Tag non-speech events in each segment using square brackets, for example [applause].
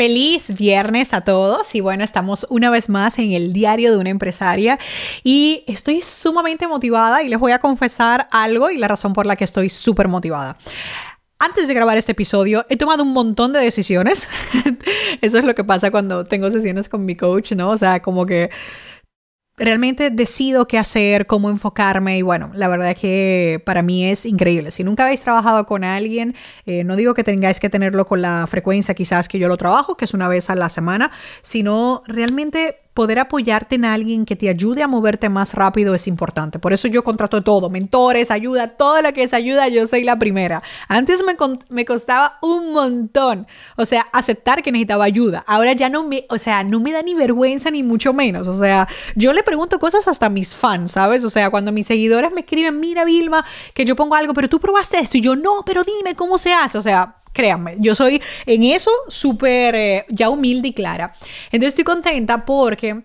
Feliz viernes a todos y bueno, estamos una vez más en el diario de una empresaria y estoy sumamente motivada y les voy a confesar algo y la razón por la que estoy súper motivada. Antes de grabar este episodio he tomado un montón de decisiones. [laughs] Eso es lo que pasa cuando tengo sesiones con mi coach, ¿no? O sea, como que realmente decido qué hacer, cómo enfocarme y bueno, la verdad que para mí es increíble. Si nunca habéis trabajado con alguien, eh, no digo que tengáis que tenerlo con la frecuencia quizás que yo lo trabajo, que es una vez a la semana, sino realmente poder apoyarte en alguien que te ayude a moverte más rápido es importante. Por eso yo contrato todo, mentores, ayuda, todo lo que es ayuda, yo soy la primera. Antes me, me costaba un montón, o sea, aceptar que necesitaba ayuda. Ahora ya no me, o sea, no me da ni vergüenza ni mucho menos. O sea, yo le pregunto cosas hasta a mis fans, ¿sabes? O sea, cuando mis seguidores me escriben, mira Vilma, que yo pongo algo, pero tú probaste esto y yo no, pero dime cómo se hace. O sea, Créanme, yo soy en eso súper eh, ya humilde y clara. Entonces estoy contenta porque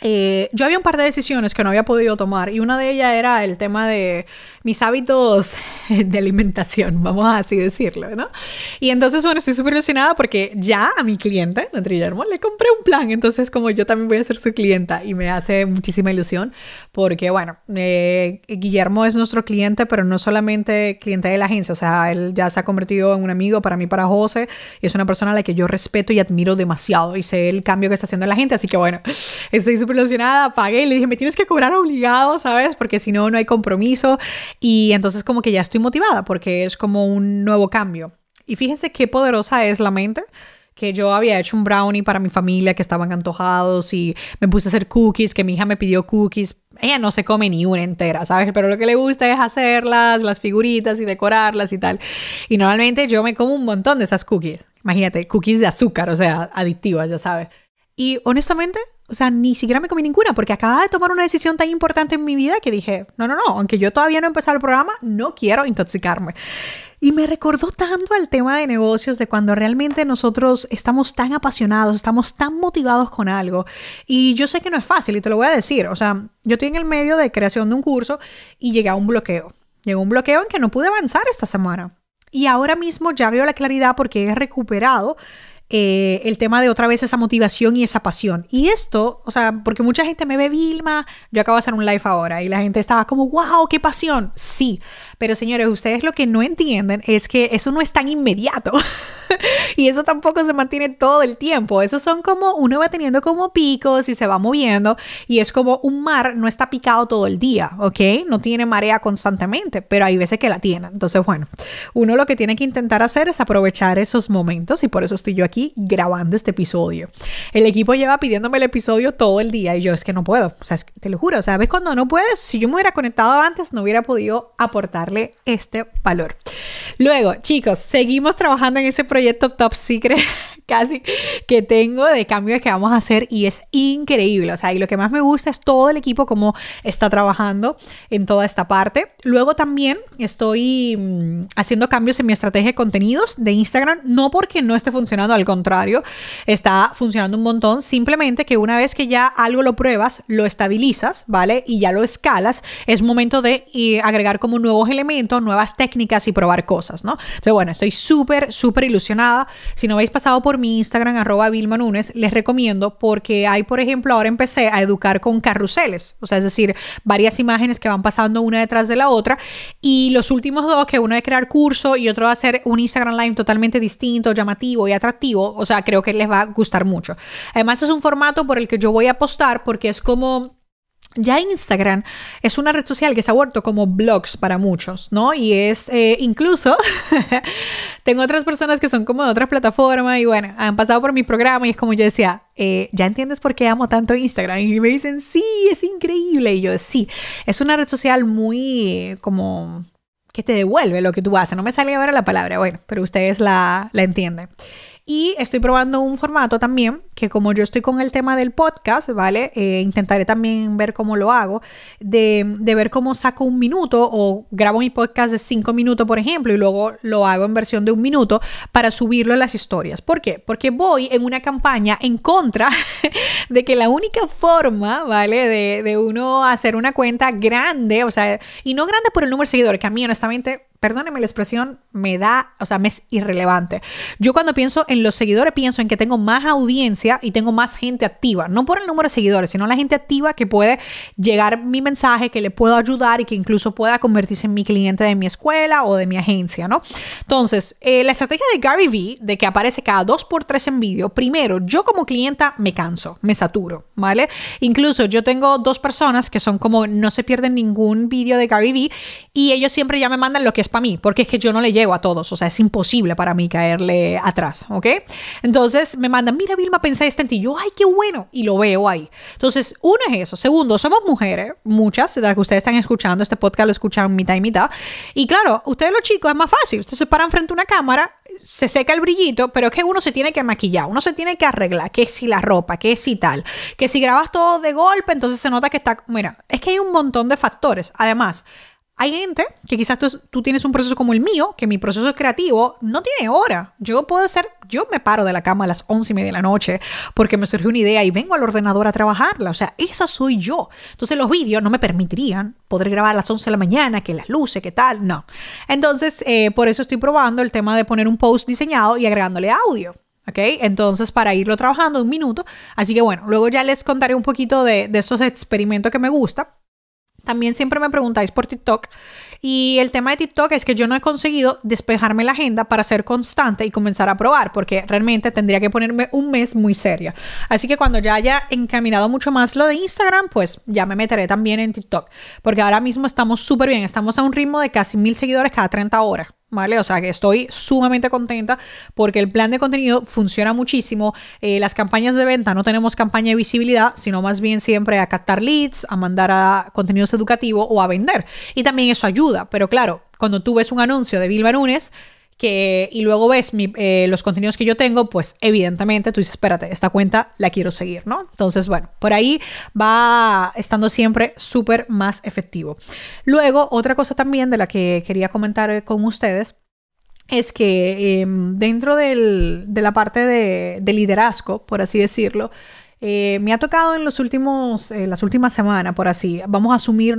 eh, yo había un par de decisiones que no había podido tomar y una de ellas era el tema de mis hábitos [laughs] de alimentación, vamos a así decirlo, ¿no? Y entonces, bueno, estoy súper ilusionada porque ya a mi cliente, Guillermo, le compré un plan, entonces como yo también voy a ser su clienta y me hace muchísima ilusión porque, bueno, eh, Guillermo es nuestro cliente, pero no solamente cliente de la agencia, o sea, él ya se ha convertido en un amigo para mí, para José, y es una persona a la que yo respeto y admiro demasiado y sé el cambio que está haciendo la gente, así que bueno, [laughs] estoy súper ilusionada, pagué y le dije, me tienes que cobrar obligado, ¿sabes? Porque si no, no hay compromiso. Y entonces como que ya estoy motivada porque es como un nuevo cambio. Y fíjense qué poderosa es la mente que yo había hecho un brownie para mi familia que estaban antojados y me puse a hacer cookies, que mi hija me pidió cookies. Ella no se come ni una entera, ¿sabes? Pero lo que le gusta es hacerlas, las figuritas y decorarlas y tal. Y normalmente yo me como un montón de esas cookies. Imagínate, cookies de azúcar, o sea, adictivas, ya sabes. Y honestamente, o sea, ni siquiera me comí ninguna porque acababa de tomar una decisión tan importante en mi vida que dije, no, no, no, aunque yo todavía no he empezado el programa, no quiero intoxicarme. Y me recordó tanto al tema de negocios, de cuando realmente nosotros estamos tan apasionados, estamos tan motivados con algo. Y yo sé que no es fácil y te lo voy a decir. O sea, yo estoy en el medio de creación de un curso y llegué a un bloqueo. Llegó un bloqueo en que no pude avanzar esta semana. Y ahora mismo ya veo la claridad porque he recuperado eh, el tema de otra vez esa motivación y esa pasión. Y esto, o sea, porque mucha gente me ve, Vilma, yo acabo de hacer un live ahora y la gente estaba como, wow, qué pasión. Sí, pero señores, ustedes lo que no entienden es que eso no es tan inmediato. [laughs] y eso tampoco se mantiene todo el tiempo. Eso son como, uno va teniendo como picos y se va moviendo y es como un mar no está picado todo el día, ¿ok? No tiene marea constantemente, pero hay veces que la tiene. Entonces, bueno, uno lo que tiene que intentar hacer es aprovechar esos momentos y por eso estoy yo aquí grabando este episodio. El equipo lleva pidiéndome el episodio todo el día y yo es que no puedo. O sea, te lo juro, ¿sabes? Cuando no puedes, si yo me hubiera conectado antes, no hubiera podido este valor. Luego, chicos, seguimos trabajando en ese proyecto Top Secret casi que tengo de cambios que vamos a hacer y es increíble. O sea, y lo que más me gusta es todo el equipo como está trabajando en toda esta parte. Luego también estoy mm, haciendo cambios en mi estrategia de contenidos de Instagram, no porque no esté funcionando, al contrario, está funcionando un montón. Simplemente que una vez que ya algo lo pruebas, lo estabilizas, ¿vale? Y ya lo escalas, es momento de eh, agregar como nuevos elementos, nuevas técnicas y probar cosas, ¿no? Entonces, bueno, estoy súper, súper ilusionada. Si no habéis pasado por mi Instagram, arroba Vilma Nunes, les recomiendo porque hay, por ejemplo, ahora empecé a educar con carruseles, o sea, es decir, varias imágenes que van pasando una detrás de la otra y los últimos dos, que uno es crear curso y otro va a ser un Instagram Live totalmente distinto, llamativo y atractivo, o sea, creo que les va a gustar mucho. Además, es un formato por el que yo voy a apostar porque es como ya Instagram es una red social que se ha vuelto como blogs para muchos, ¿no? Y es eh, incluso, [laughs] tengo otras personas que son como de otras plataformas y bueno, han pasado por mi programa y es como yo decía, eh, ¿ya entiendes por qué amo tanto Instagram? Y me dicen, sí, es increíble. Y yo, sí, es una red social muy como que te devuelve lo que tú haces. No me sale ahora la palabra, bueno, pero ustedes la, la entienden. Y estoy probando un formato también que como yo estoy con el tema del podcast, ¿vale? Eh, intentaré también ver cómo lo hago, de, de, ver cómo saco un minuto o grabo mi podcast de cinco minutos, por ejemplo, y luego lo hago en versión de un minuto para subirlo en las historias. ¿Por qué? Porque voy en una campaña en contra [laughs] de que la única forma, ¿vale? De, de uno hacer una cuenta grande, o sea, y no grande por el número de seguidores, que a mí honestamente perdóneme la expresión, me da, o sea, me es irrelevante. Yo cuando pienso en los seguidores, pienso en que tengo más audiencia y tengo más gente activa, no por el número de seguidores, sino la gente activa que puede llegar mi mensaje, que le puedo ayudar y que incluso pueda convertirse en mi cliente de mi escuela o de mi agencia, ¿no? Entonces, eh, la estrategia de Gary Vee, de que aparece cada dos por tres en vídeo, primero, yo como clienta me canso, me saturo, ¿vale? Incluso yo tengo dos personas que son como no se pierden ningún vídeo de Gary Vee y ellos siempre ya me mandan lo que es para mí, porque es que yo no le llego a todos, o sea, es imposible para mí caerle atrás, ¿ok? Entonces me mandan, mira Vilma, pensé este en yo, ay, qué bueno, y lo veo ahí. Entonces, uno es eso. Segundo, somos mujeres, muchas, de las que ustedes están escuchando, este podcast lo escuchan mitad y mitad. Y claro, ustedes los chicos es más fácil, ustedes se paran frente a una cámara, se seca el brillito, pero es que uno se tiene que maquillar, uno se tiene que arreglar, que si la ropa, que si tal, que si grabas todo de golpe, entonces se nota que está, mira, es que hay un montón de factores. Además, hay gente que quizás tú, tienes un proceso como el mío, que mi proceso creativo no tiene hora. Yo puedo ser, yo me paro de la cama a las once y media de la noche porque me surgió una idea y vengo al ordenador a trabajarla. O sea, esa soy yo. Entonces los vídeos no me permitirían poder grabar a las 11 de la mañana, que las luces, que tal, no. Entonces, eh, por eso estoy probando el tema de poner un post diseñado y agregándole audio. ¿Ok? Entonces, para irlo trabajando un minuto. Así que bueno, luego ya les contaré un poquito de, de esos experimentos que me gusta. También siempre me preguntáis por TikTok y el tema de TikTok es que yo no he conseguido despejarme la agenda para ser constante y comenzar a probar porque realmente tendría que ponerme un mes muy seria. Así que cuando ya haya encaminado mucho más lo de Instagram, pues ya me meteré también en TikTok porque ahora mismo estamos súper bien, estamos a un ritmo de casi mil seguidores cada 30 horas. ¿Vale? O sea que estoy sumamente contenta porque el plan de contenido funciona muchísimo. Eh, las campañas de venta no tenemos campaña de visibilidad, sino más bien siempre a captar leads, a mandar a contenidos educativos o a vender. Y también eso ayuda, pero claro, cuando tú ves un anuncio de Vilma Nunes, y luego ves eh, los contenidos que yo tengo, pues evidentemente tú dices, espérate, esta cuenta la quiero seguir, ¿no? Entonces, bueno, por ahí va estando siempre súper más efectivo. Luego, otra cosa también de la que quería comentar con ustedes es que em, dentro de la parte de, liderazgo, por así decirlo, eh, me ha tocado en los últimos, eh, las últimas semanas, por así, vamos a asumir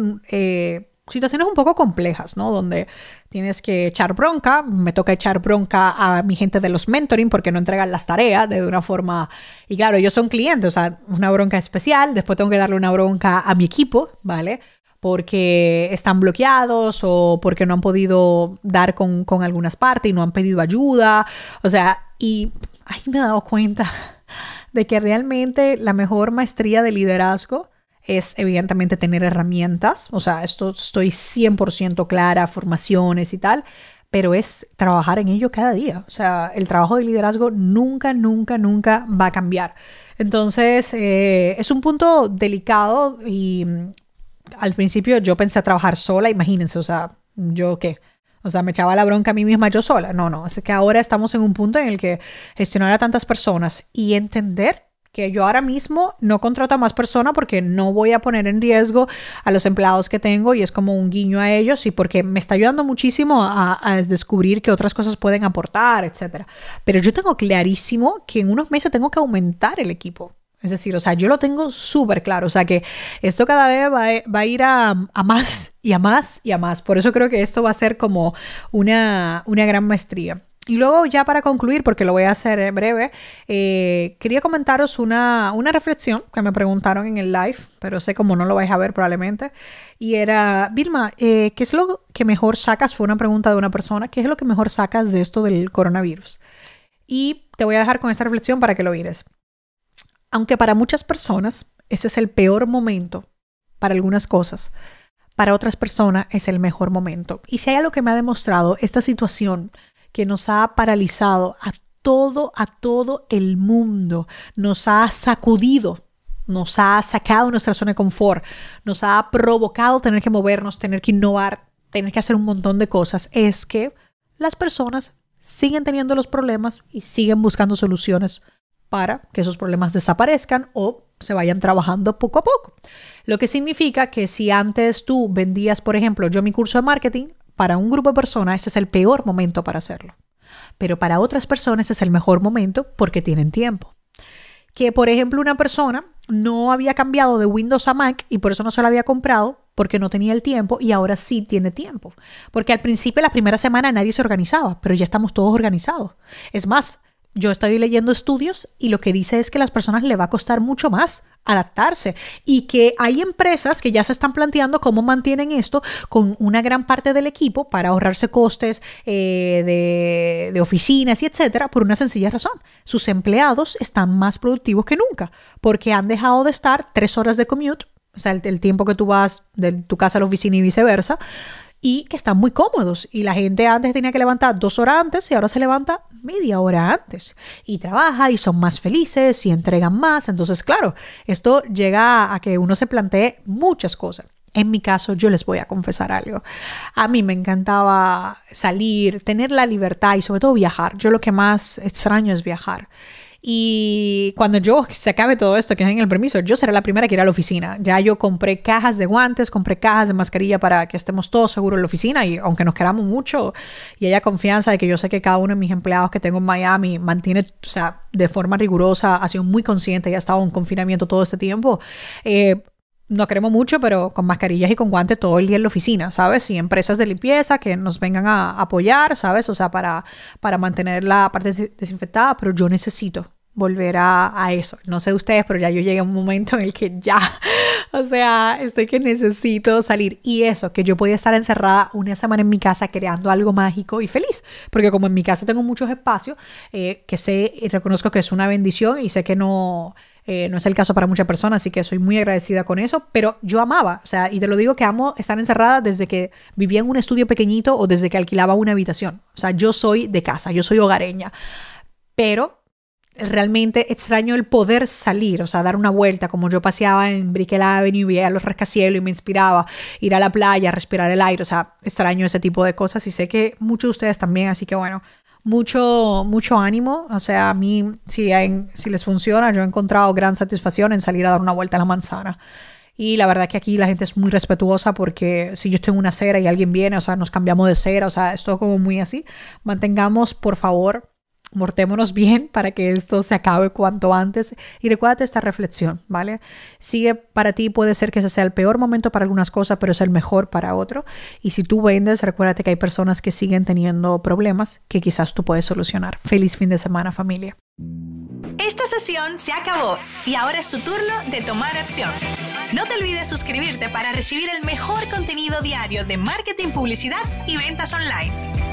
situaciones un poco complejas, ¿no? Donde tienes que echar bronca, me toca echar bronca a mi gente de los mentoring porque no entregan las tareas de una forma, y claro, ellos son clientes, o sea, una bronca especial, después tengo que darle una bronca a mi equipo, ¿vale? porque están bloqueados o porque no han podido dar con, con algunas partes y no han pedido ayuda. O sea, y ahí me he dado cuenta [laughs] de que realmente la mejor maestría de liderazgo es evidentemente tener herramientas, o sea, esto estoy 100% clara, formaciones y tal, pero es trabajar en ello cada día. O sea, el trabajo de liderazgo nunca, nunca, nunca va a cambiar. Entonces, eh, es un punto delicado y mm, al principio yo pensé trabajar sola, imagínense, o sea, yo qué. O sea, me echaba la bronca a mí misma yo sola. No, no, es que ahora estamos en un punto en el que gestionar a tantas personas y entender que yo ahora mismo no contrato a más personas porque no voy a poner en riesgo a los empleados que tengo y es como un guiño a ellos y porque me está ayudando muchísimo a, descubrir que otras cosas pueden aportar, etc. Pero yo tengo clarísimo que en unos meses tengo que aumentar el equipo. Es decir, o sea, yo lo tengo súper claro. O sea, que esto cada vez va, a ir a, más y a más y a más. Por eso creo que esto va a ser como una, una gran maestría. Y luego ya para concluir, porque lo voy a hacer breve, eh, quería comentaros una, una, reflexión que me preguntaron en el live, pero sé como no lo vais a ver probablemente. Y era, Vilma, eh, ¿qué es lo que mejor sacas? Fue una pregunta de una persona, ¿qué es lo que mejor sacas de esto del coronavirus? Y te voy a dejar con esta reflexión para que lo mires. Aunque para muchas personas ese es el peor momento para algunas cosas, para otras personas es el mejor momento. Y si hay algo que me ha demostrado esta situación, que nos ha paralizado a todo, a todo el mundo, nos ha sacudido, nos ha sacado nuestra zona de confort, nos ha provocado tener que movernos, tener que innovar, tener que hacer un montón de cosas, es que las personas siguen teniendo los problemas y siguen buscando soluciones para que esos problemas desaparezcan o se vayan trabajando poco a poco. Lo que significa que si antes tú vendías, por ejemplo, yo mi curso de marketing, para un grupo de personas ese es el peor momento para hacerlo. Pero para otras personas es el mejor momento porque tienen tiempo. Que, por ejemplo, una persona no había cambiado de Windows a Mac y por eso no se lo había comprado porque no tenía el tiempo y ahora sí tiene tiempo. Porque al principio, la primera semana, nadie se organizaba, pero ya estamos todos organizados. Es más, yo estoy leyendo estudios y lo que dice es que a las personas le va a costar mucho más adaptarse y que hay empresas que ya se están planteando cómo mantienen esto con una gran parte del equipo para ahorrarse costes eh, de, oficinas y etcétera por una sencilla razón. Sus empleados están más productivos que nunca porque han dejado de estar tres horas de commute, o sea, el, el tiempo que tú vas de tu casa a la oficina y viceversa, y que están muy cómodos. Y la gente antes tenía que levantar dos horas antes y ahora se levanta media hora antes. Y trabaja y son más felices y entregan más. Entonces, claro, esto llega a que uno se plantee muchas cosas. En mi caso, yo les voy a confesar algo. A mí me encantaba salir, tener la libertad y sobre todo viajar. Yo lo que más extraño es viajar. Y cuando yo se acabe todo esto, que en el permiso, yo seré la primera que irá a la oficina. Ya yo compré cajas de guantes, compré cajas de mascarilla para que estemos todos seguros en la oficina. Y aunque nos queramos mucho y haya confianza de que yo sé que cada uno de mis empleados que tengo en Miami mantiene, o sea, de forma rigurosa, ha sido muy consciente y ha estado en confinamiento todo este tiempo. Eh, no queremos mucho, pero con mascarillas y con guantes todo el día en la oficina, ¿sabes? Y empresas de limpieza que nos vengan a apoyar, ¿sabes? O sea, para, para mantener la parte desinfectada, pero yo necesito volver a, a, eso. No sé ustedes, pero ya yo llegué a un momento en el que ya, [laughs] o sea, estoy que necesito salir. Y eso, que yo podía estar encerrada una semana en mi casa creando algo mágico y feliz. Porque como en mi casa tengo muchos espacios, eh, que sé y reconozco que es una bendición y sé que no... Eh, no es el caso para muchas personas, así que soy muy agradecida con eso, pero yo amaba, o sea, y te lo digo que amo estar encerrada desde que vivía en un estudio pequeñito o desde que alquilaba una habitación. O sea, yo soy de casa, yo soy hogareña, pero realmente extraño el poder salir, o sea, dar una vuelta, como yo paseaba en Brickell Avenue, veía los rascacielos y me inspiraba ir a la playa, respirar el aire, o sea, extraño ese tipo de cosas y sé que muchos de ustedes también, así que bueno, mucho, mucho ánimo, o sea, a mí, si, si les funciona, yo he encontrado gran satisfacción en salir a dar una vuelta a la manzana. Y la verdad que aquí la gente es muy respetuosa porque si yo estoy en una acera y alguien viene, o sea, nos cambiamos de cera, o sea, es todo como muy así. Mantengamos, por favor, mortémonos bien [laughs] para que esto se acabe cuanto antes y recuérdate esta reflexión, ¿vale? Sigue para ti, puede ser que ese sea el peor momento para algunas cosas, pero es el mejor para otro. Y si tú vendes, recuérdate que hay personas que siguen teniendo problemas que quizás tú puedes solucionar. Feliz fin de semana, familia. Esta sesión se acabó y ahora es tu turno de tomar acción. No te olvides suscribirte para recibir el mejor contenido diario de marketing, publicidad y ventas online.